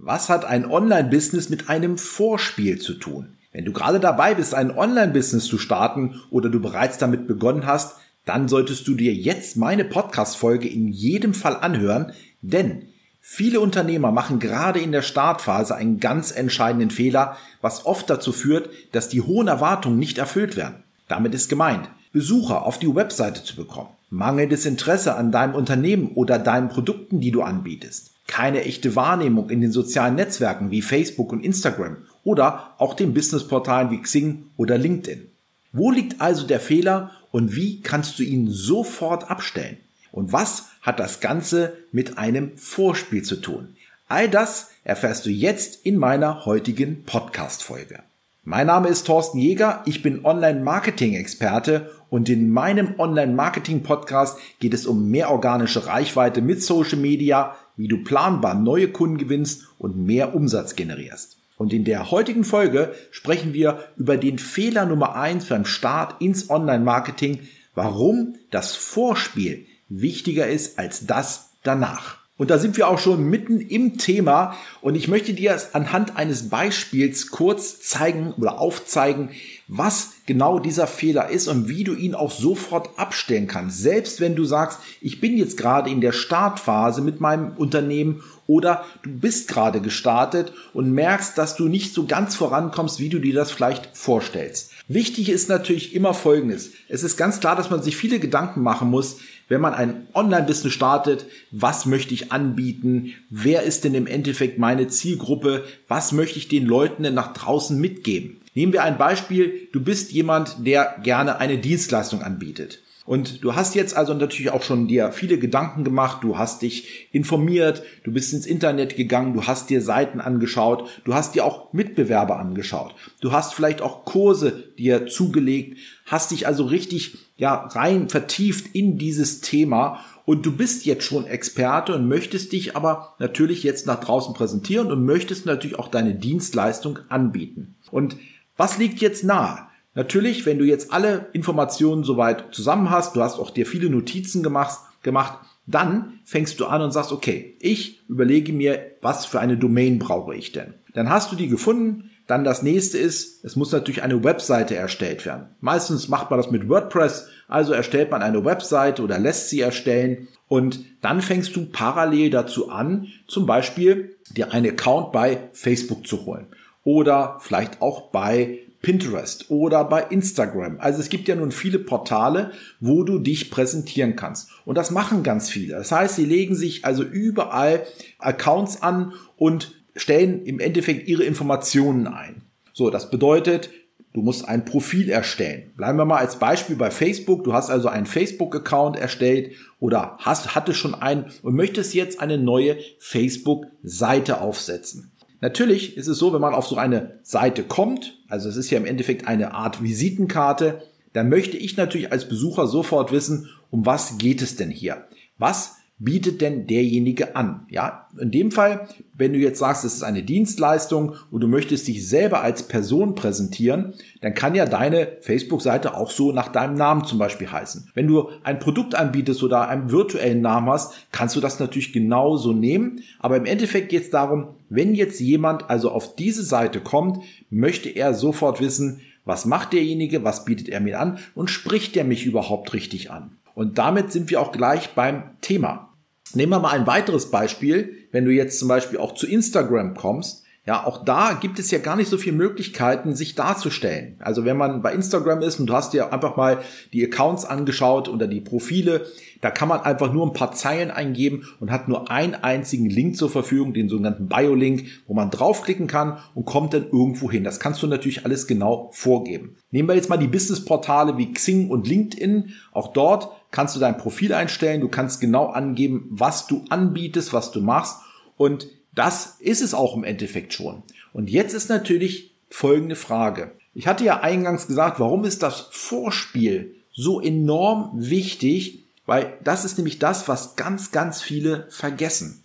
Was hat ein Online-Business mit einem Vorspiel zu tun? Wenn du gerade dabei bist, ein Online-Business zu starten oder du bereits damit begonnen hast, dann solltest du dir jetzt meine Podcast-Folge in jedem Fall anhören, denn viele Unternehmer machen gerade in der Startphase einen ganz entscheidenden Fehler, was oft dazu führt, dass die hohen Erwartungen nicht erfüllt werden. Damit ist gemeint, Besucher auf die Webseite zu bekommen, mangelndes Interesse an deinem Unternehmen oder deinen Produkten, die du anbietest, keine echte Wahrnehmung in den sozialen Netzwerken wie Facebook und Instagram oder auch den Businessportalen wie Xing oder LinkedIn. Wo liegt also der Fehler und wie kannst du ihn sofort abstellen? Und was hat das Ganze mit einem Vorspiel zu tun? All das erfährst du jetzt in meiner heutigen Podcast-Folge. Mein Name ist Thorsten Jäger, ich bin Online-Marketing-Experte und in meinem Online-Marketing-Podcast geht es um mehr organische Reichweite mit Social Media, wie du planbar neue Kunden gewinnst und mehr Umsatz generierst. Und in der heutigen Folge sprechen wir über den Fehler Nummer eins beim Start ins Online-Marketing, warum das Vorspiel wichtiger ist als das danach. Und da sind wir auch schon mitten im Thema und ich möchte dir anhand eines Beispiels kurz zeigen oder aufzeigen, was genau dieser Fehler ist und wie du ihn auch sofort abstellen kannst. Selbst wenn du sagst, ich bin jetzt gerade in der Startphase mit meinem Unternehmen oder du bist gerade gestartet und merkst, dass du nicht so ganz vorankommst, wie du dir das vielleicht vorstellst. Wichtig ist natürlich immer Folgendes. Es ist ganz klar, dass man sich viele Gedanken machen muss, wenn man ein Online-Business startet, was möchte ich anbieten? Wer ist denn im Endeffekt meine Zielgruppe? Was möchte ich den Leuten denn nach draußen mitgeben? Nehmen wir ein Beispiel. Du bist jemand, der gerne eine Dienstleistung anbietet. Und du hast jetzt also natürlich auch schon dir viele Gedanken gemacht, du hast dich informiert, du bist ins Internet gegangen, du hast dir Seiten angeschaut, du hast dir auch Mitbewerber angeschaut, du hast vielleicht auch Kurse dir zugelegt, hast dich also richtig ja rein vertieft in dieses Thema. Und du bist jetzt schon Experte und möchtest dich aber natürlich jetzt nach draußen präsentieren und möchtest natürlich auch deine Dienstleistung anbieten. Und was liegt jetzt nahe? Natürlich, wenn du jetzt alle Informationen soweit zusammen hast, du hast auch dir viele Notizen gemacht, gemacht, dann fängst du an und sagst, okay, ich überlege mir, was für eine Domain brauche ich denn? Dann hast du die gefunden, dann das nächste ist, es muss natürlich eine Webseite erstellt werden. Meistens macht man das mit WordPress, also erstellt man eine Webseite oder lässt sie erstellen und dann fängst du parallel dazu an, zum Beispiel dir einen Account bei Facebook zu holen oder vielleicht auch bei Pinterest oder bei Instagram. Also es gibt ja nun viele Portale, wo du dich präsentieren kannst. Und das machen ganz viele. Das heißt, sie legen sich also überall Accounts an und stellen im Endeffekt ihre Informationen ein. So, das bedeutet, du musst ein Profil erstellen. Bleiben wir mal als Beispiel bei Facebook. Du hast also einen Facebook-Account erstellt oder hast, hattest schon einen und möchtest jetzt eine neue Facebook-Seite aufsetzen. Natürlich ist es so, wenn man auf so eine Seite kommt, also es ist ja im Endeffekt eine Art Visitenkarte, dann möchte ich natürlich als Besucher sofort wissen, um was geht es denn hier? Was bietet denn derjenige an? Ja, in dem Fall, wenn du jetzt sagst, es ist eine Dienstleistung und du möchtest dich selber als Person präsentieren, dann kann ja deine Facebook-Seite auch so nach deinem Namen zum Beispiel heißen. Wenn du ein Produkt anbietest oder einen virtuellen Namen hast, kannst du das natürlich genauso nehmen. Aber im Endeffekt geht es darum, wenn jetzt jemand also auf diese Seite kommt, möchte er sofort wissen, was macht derjenige, was bietet er mir an und spricht er mich überhaupt richtig an. Und damit sind wir auch gleich beim Thema. Nehmen wir mal ein weiteres Beispiel. Wenn du jetzt zum Beispiel auch zu Instagram kommst, ja, auch da gibt es ja gar nicht so viele Möglichkeiten, sich darzustellen. Also wenn man bei Instagram ist und du hast dir einfach mal die Accounts angeschaut oder die Profile, da kann man einfach nur ein paar Zeilen eingeben und hat nur einen einzigen Link zur Verfügung, den sogenannten Bio-Link, wo man draufklicken kann und kommt dann irgendwo hin. Das kannst du natürlich alles genau vorgeben. Nehmen wir jetzt mal die Business-Portale wie Xing und LinkedIn. Auch dort kannst du dein Profil einstellen. Du kannst genau angeben, was du anbietest, was du machst. Und das ist es auch im Endeffekt schon. Und jetzt ist natürlich folgende Frage. Ich hatte ja eingangs gesagt, warum ist das Vorspiel so enorm wichtig? Weil das ist nämlich das, was ganz, ganz viele vergessen.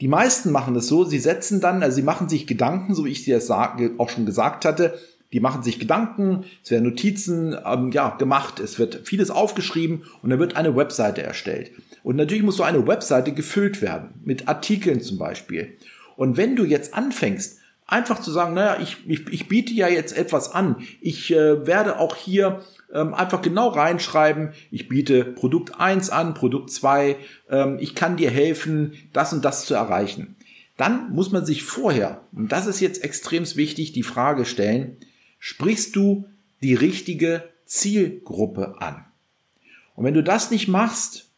Die meisten machen das so, sie setzen dann, also sie machen sich Gedanken, so wie ich dir das auch schon gesagt hatte, die machen sich Gedanken, es werden Notizen ähm, ja, gemacht, es wird vieles aufgeschrieben und dann wird eine Webseite erstellt. Und natürlich muss so eine Webseite gefüllt werden, mit Artikeln zum Beispiel. Und wenn du jetzt anfängst, einfach zu sagen, naja, ich, ich, ich biete ja jetzt etwas an, ich äh, werde auch hier ähm, einfach genau reinschreiben, ich biete Produkt 1 an, Produkt 2, ähm, ich kann dir helfen, das und das zu erreichen. Dann muss man sich vorher, und das ist jetzt extrem wichtig, die Frage stellen, sprichst du die richtige Zielgruppe an? Und wenn du das nicht machst,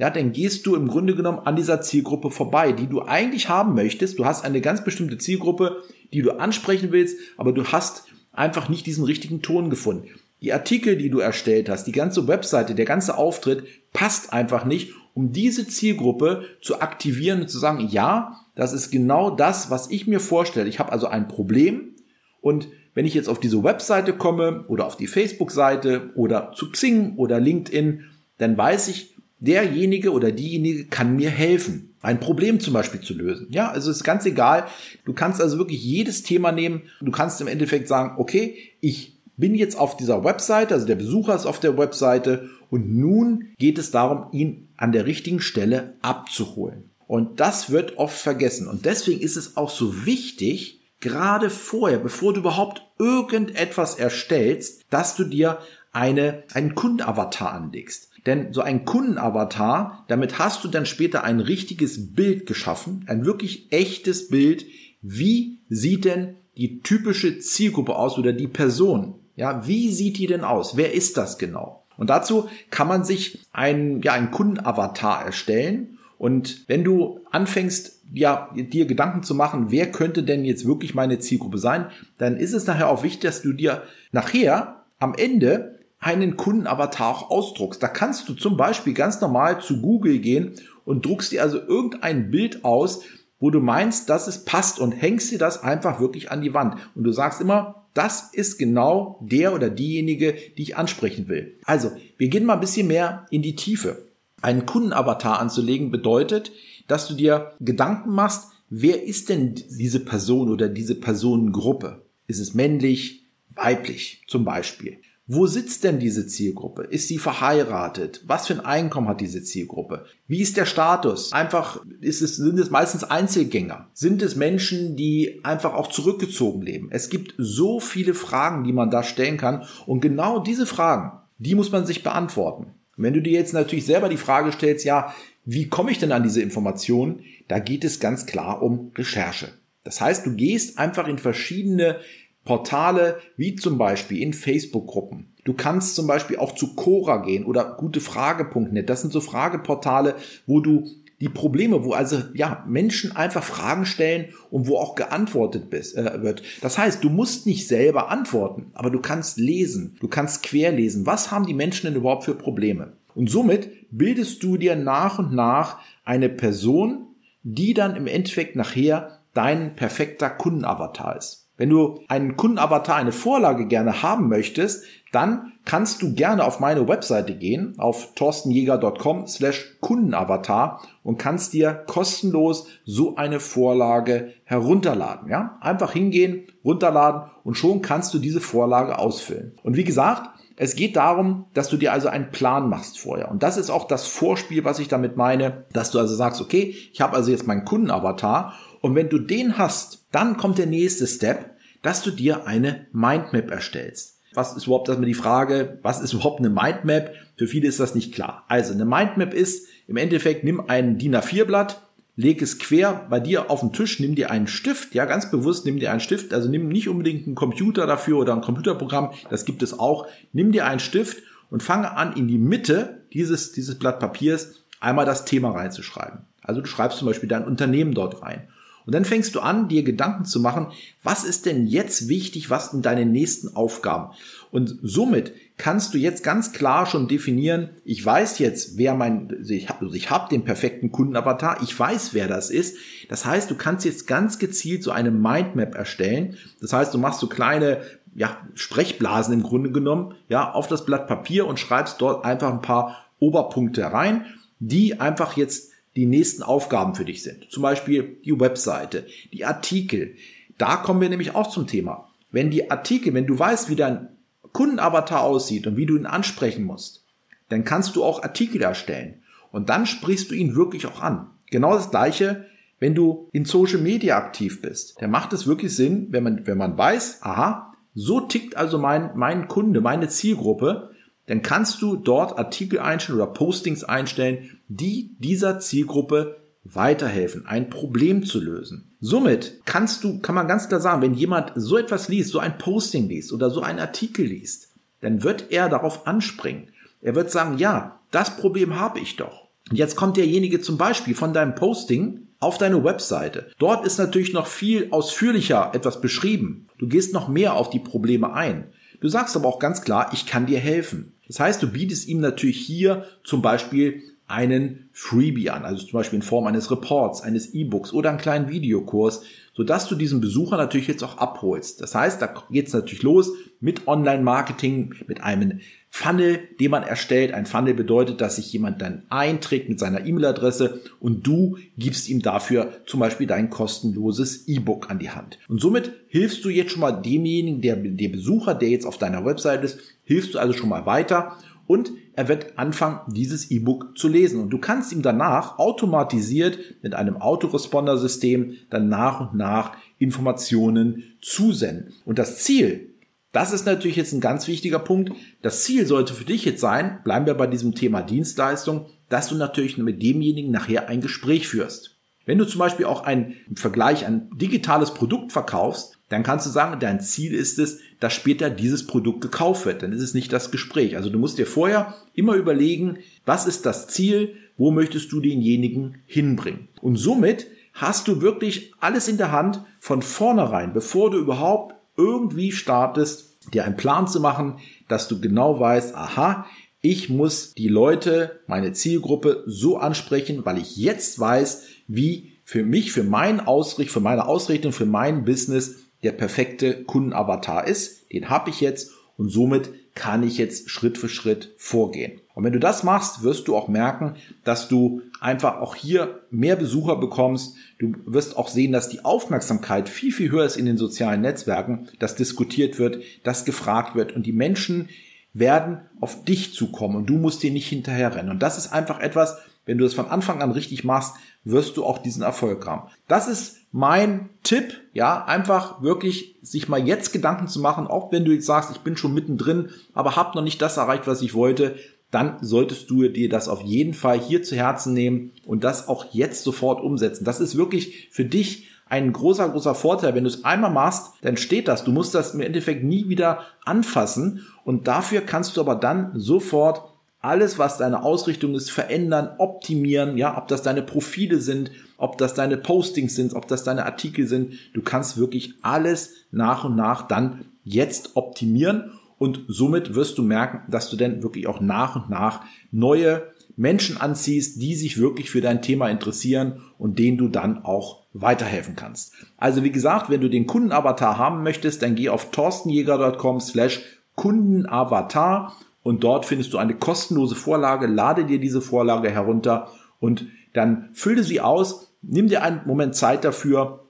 ja, dann gehst du im Grunde genommen an dieser Zielgruppe vorbei, die du eigentlich haben möchtest. Du hast eine ganz bestimmte Zielgruppe, die du ansprechen willst, aber du hast einfach nicht diesen richtigen Ton gefunden. Die Artikel, die du erstellt hast, die ganze Webseite, der ganze Auftritt passt einfach nicht, um diese Zielgruppe zu aktivieren und zu sagen, ja, das ist genau das, was ich mir vorstelle. Ich habe also ein Problem und wenn ich jetzt auf diese Webseite komme oder auf die Facebook-Seite oder zu Xing oder LinkedIn, dann weiß ich, derjenige oder diejenige kann mir helfen, ein Problem zum Beispiel zu lösen. Ja, also ist ganz egal. Du kannst also wirklich jedes Thema nehmen. Du kannst im Endeffekt sagen, okay, ich bin jetzt auf dieser Webseite, also der Besucher ist auf der Webseite und nun geht es darum, ihn an der richtigen Stelle abzuholen. Und das wird oft vergessen. Und deswegen ist es auch so wichtig, gerade vorher, bevor du überhaupt irgendetwas erstellst, dass du dir eine, einen Kundenavatar anlegst. Denn so ein Kundenavatar, damit hast du dann später ein richtiges Bild geschaffen, ein wirklich echtes Bild. Wie sieht denn die typische Zielgruppe aus oder die Person? Ja, wie sieht die denn aus? Wer ist das genau? Und dazu kann man sich einen, ja, einen Kundenavatar erstellen. Und wenn du anfängst, ja, dir Gedanken zu machen, wer könnte denn jetzt wirklich meine Zielgruppe sein, dann ist es nachher auch wichtig, dass du dir nachher am Ende einen Kundenavatar auch ausdruckst. Da kannst du zum Beispiel ganz normal zu Google gehen und druckst dir also irgendein Bild aus, wo du meinst, dass es passt und hängst dir das einfach wirklich an die Wand. Und du sagst immer, das ist genau der oder diejenige, die ich ansprechen will. Also, wir gehen mal ein bisschen mehr in die Tiefe. Einen Kundenavatar anzulegen bedeutet, dass du dir Gedanken machst, wer ist denn diese Person oder diese Personengruppe? Ist es männlich, weiblich zum Beispiel? Wo sitzt denn diese Zielgruppe? Ist sie verheiratet? Was für ein Einkommen hat diese Zielgruppe? Wie ist der Status? Einfach ist es, sind es meistens Einzelgänger? Sind es Menschen, die einfach auch zurückgezogen leben? Es gibt so viele Fragen, die man da stellen kann. Und genau diese Fragen, die muss man sich beantworten. wenn du dir jetzt natürlich selber die Frage stellst, ja, wie komme ich denn an diese Informationen? Da geht es ganz klar um Recherche. Das heißt, du gehst einfach in verschiedene Portale wie zum Beispiel in Facebook-Gruppen. Du kannst zum Beispiel auch zu Cora gehen oder gutefrage.net. Das sind so Frageportale, wo du die Probleme, wo also ja Menschen einfach Fragen stellen und wo auch geantwortet bist, äh, wird. Das heißt, du musst nicht selber antworten, aber du kannst lesen, du kannst querlesen. Was haben die Menschen denn überhaupt für Probleme? Und somit bildest du dir nach und nach eine Person, die dann im Endeffekt nachher dein perfekter Kundenavatar ist. Wenn du einen Kundenavatar, eine Vorlage gerne haben möchtest, dann kannst du gerne auf meine Webseite gehen, auf torstenjäger.com slash Kundenavatar und kannst dir kostenlos so eine Vorlage herunterladen. Ja? Einfach hingehen, runterladen und schon kannst du diese Vorlage ausfüllen. Und wie gesagt, es geht darum, dass du dir also einen Plan machst vorher. Und das ist auch das Vorspiel, was ich damit meine, dass du also sagst, okay, ich habe also jetzt meinen Kundenavatar und wenn du den hast, dann kommt der nächste Step, dass du dir eine Mindmap erstellst. Was ist überhaupt erstmal die Frage, was ist überhaupt eine Mindmap? Für viele ist das nicht klar. Also eine Mindmap ist im Endeffekt, nimm ein DIN A4-Blatt, leg es quer bei dir auf den Tisch, nimm dir einen Stift, ja ganz bewusst, nimm dir einen Stift, also nimm nicht unbedingt einen Computer dafür oder ein Computerprogramm, das gibt es auch. Nimm dir einen Stift und fange an, in die Mitte dieses, dieses Blatt Papiers einmal das Thema reinzuschreiben. Also du schreibst zum Beispiel dein Unternehmen dort rein. Und dann fängst du an, dir Gedanken zu machen, was ist denn jetzt wichtig, was in deinen nächsten Aufgaben? Und somit kannst du jetzt ganz klar schon definieren, ich weiß jetzt, wer mein, ich habe also hab den perfekten Kundenavatar, ich weiß, wer das ist. Das heißt, du kannst jetzt ganz gezielt so eine Mindmap erstellen. Das heißt, du machst so kleine ja, Sprechblasen im Grunde genommen, ja, auf das Blatt Papier und schreibst dort einfach ein paar Oberpunkte rein, die einfach jetzt die nächsten Aufgaben für dich sind. Zum Beispiel die Webseite, die Artikel. Da kommen wir nämlich auch zum Thema. Wenn die Artikel, wenn du weißt, wie dein Kundenavatar aussieht und wie du ihn ansprechen musst, dann kannst du auch Artikel erstellen. Und dann sprichst du ihn wirklich auch an. Genau das gleiche, Wenn du in Social Media aktiv bist, dann macht es wirklich Sinn, wenn man, wenn man weiß, aha, so tickt also mein, mein Kunde, meine Zielgruppe, dann kannst du dort Artikel einstellen oder Postings einstellen, die dieser Zielgruppe weiterhelfen, ein Problem zu lösen. Somit kannst du, kann man ganz klar sagen, wenn jemand so etwas liest, so ein Posting liest oder so einen Artikel liest, dann wird er darauf anspringen. Er wird sagen, ja, das Problem habe ich doch. Und jetzt kommt derjenige zum Beispiel von deinem Posting auf deine Webseite. Dort ist natürlich noch viel ausführlicher etwas beschrieben. Du gehst noch mehr auf die Probleme ein. Du sagst aber auch ganz klar, ich kann dir helfen. Das heißt, du bietest ihm natürlich hier zum Beispiel einen Freebie an, also zum Beispiel in Form eines Reports, eines E-Books oder einen kleinen Videokurs, sodass du diesen Besucher natürlich jetzt auch abholst. Das heißt, da geht es natürlich los mit Online-Marketing, mit einem Funnel, den man erstellt. Ein Funnel bedeutet, dass sich jemand dann einträgt mit seiner E-Mail-Adresse und du gibst ihm dafür zum Beispiel dein kostenloses E-Book an die Hand. Und somit hilfst du jetzt schon mal demjenigen, der, der Besucher, der jetzt auf deiner Website ist, hilfst du also schon mal weiter und er wird anfangen, dieses E-Book zu lesen. Und du kannst ihm danach automatisiert mit einem Autoresponder-System dann nach und nach Informationen zusenden. Und das Ziel das ist natürlich jetzt ein ganz wichtiger Punkt. Das Ziel sollte für dich jetzt sein, bleiben wir bei diesem Thema Dienstleistung, dass du natürlich mit demjenigen nachher ein Gespräch führst. Wenn du zum Beispiel auch ein, im Vergleich ein digitales Produkt verkaufst, dann kannst du sagen, dein Ziel ist es, dass später dieses Produkt gekauft wird. Dann ist es nicht das Gespräch. Also du musst dir vorher immer überlegen, was ist das Ziel, wo möchtest du denjenigen hinbringen. Und somit hast du wirklich alles in der Hand von vornherein, bevor du überhaupt irgendwie startest, dir einen Plan zu machen, dass du genau weißt, aha, ich muss die Leute, meine Zielgruppe so ansprechen, weil ich jetzt weiß, wie für mich, für meinen Ausrichtung, für meine Ausrichtung, für mein Business der perfekte Kundenavatar ist. Den habe ich jetzt und somit kann ich jetzt Schritt für Schritt vorgehen. Und wenn du das machst, wirst du auch merken, dass du einfach auch hier mehr Besucher bekommst. Du wirst auch sehen, dass die Aufmerksamkeit viel, viel höher ist in den sozialen Netzwerken, dass diskutiert wird, dass gefragt wird und die Menschen werden auf dich zukommen und du musst dir nicht hinterherrennen. Und das ist einfach etwas, wenn du es von Anfang an richtig machst, wirst du auch diesen Erfolg haben. Das ist mein Tipp, ja, einfach wirklich sich mal jetzt Gedanken zu machen, auch wenn du jetzt sagst, ich bin schon mittendrin, aber habe noch nicht das erreicht, was ich wollte, dann solltest du dir das auf jeden Fall hier zu Herzen nehmen und das auch jetzt sofort umsetzen. Das ist wirklich für dich ein großer, großer Vorteil. Wenn du es einmal machst, dann steht das. Du musst das im Endeffekt nie wieder anfassen und dafür kannst du aber dann sofort alles, was deine Ausrichtung ist, verändern, optimieren, ja, ob das deine Profile sind, ob das deine Postings sind, ob das deine Artikel sind. Du kannst wirklich alles nach und nach dann jetzt optimieren und somit wirst du merken, dass du dann wirklich auch nach und nach neue Menschen anziehst, die sich wirklich für dein Thema interessieren und denen du dann auch weiterhelfen kannst. Also wie gesagt, wenn du den Kundenavatar haben möchtest, dann geh auf torstenjäger.com slash Kundenavatar und dort findest du eine kostenlose Vorlage. Lade dir diese Vorlage herunter und dann fülle sie aus. Nimm dir einen Moment Zeit dafür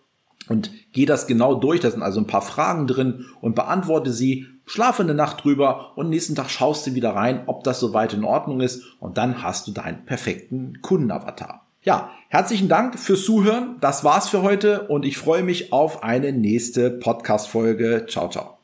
und geh das genau durch. Da sind also ein paar Fragen drin und beantworte sie schlafe eine Nacht drüber und nächsten Tag schaust du wieder rein, ob das soweit in Ordnung ist und dann hast du deinen perfekten Kundenavatar. Ja, herzlichen Dank fürs Zuhören. Das war's für heute und ich freue mich auf eine nächste Podcast-Folge. Ciao, ciao.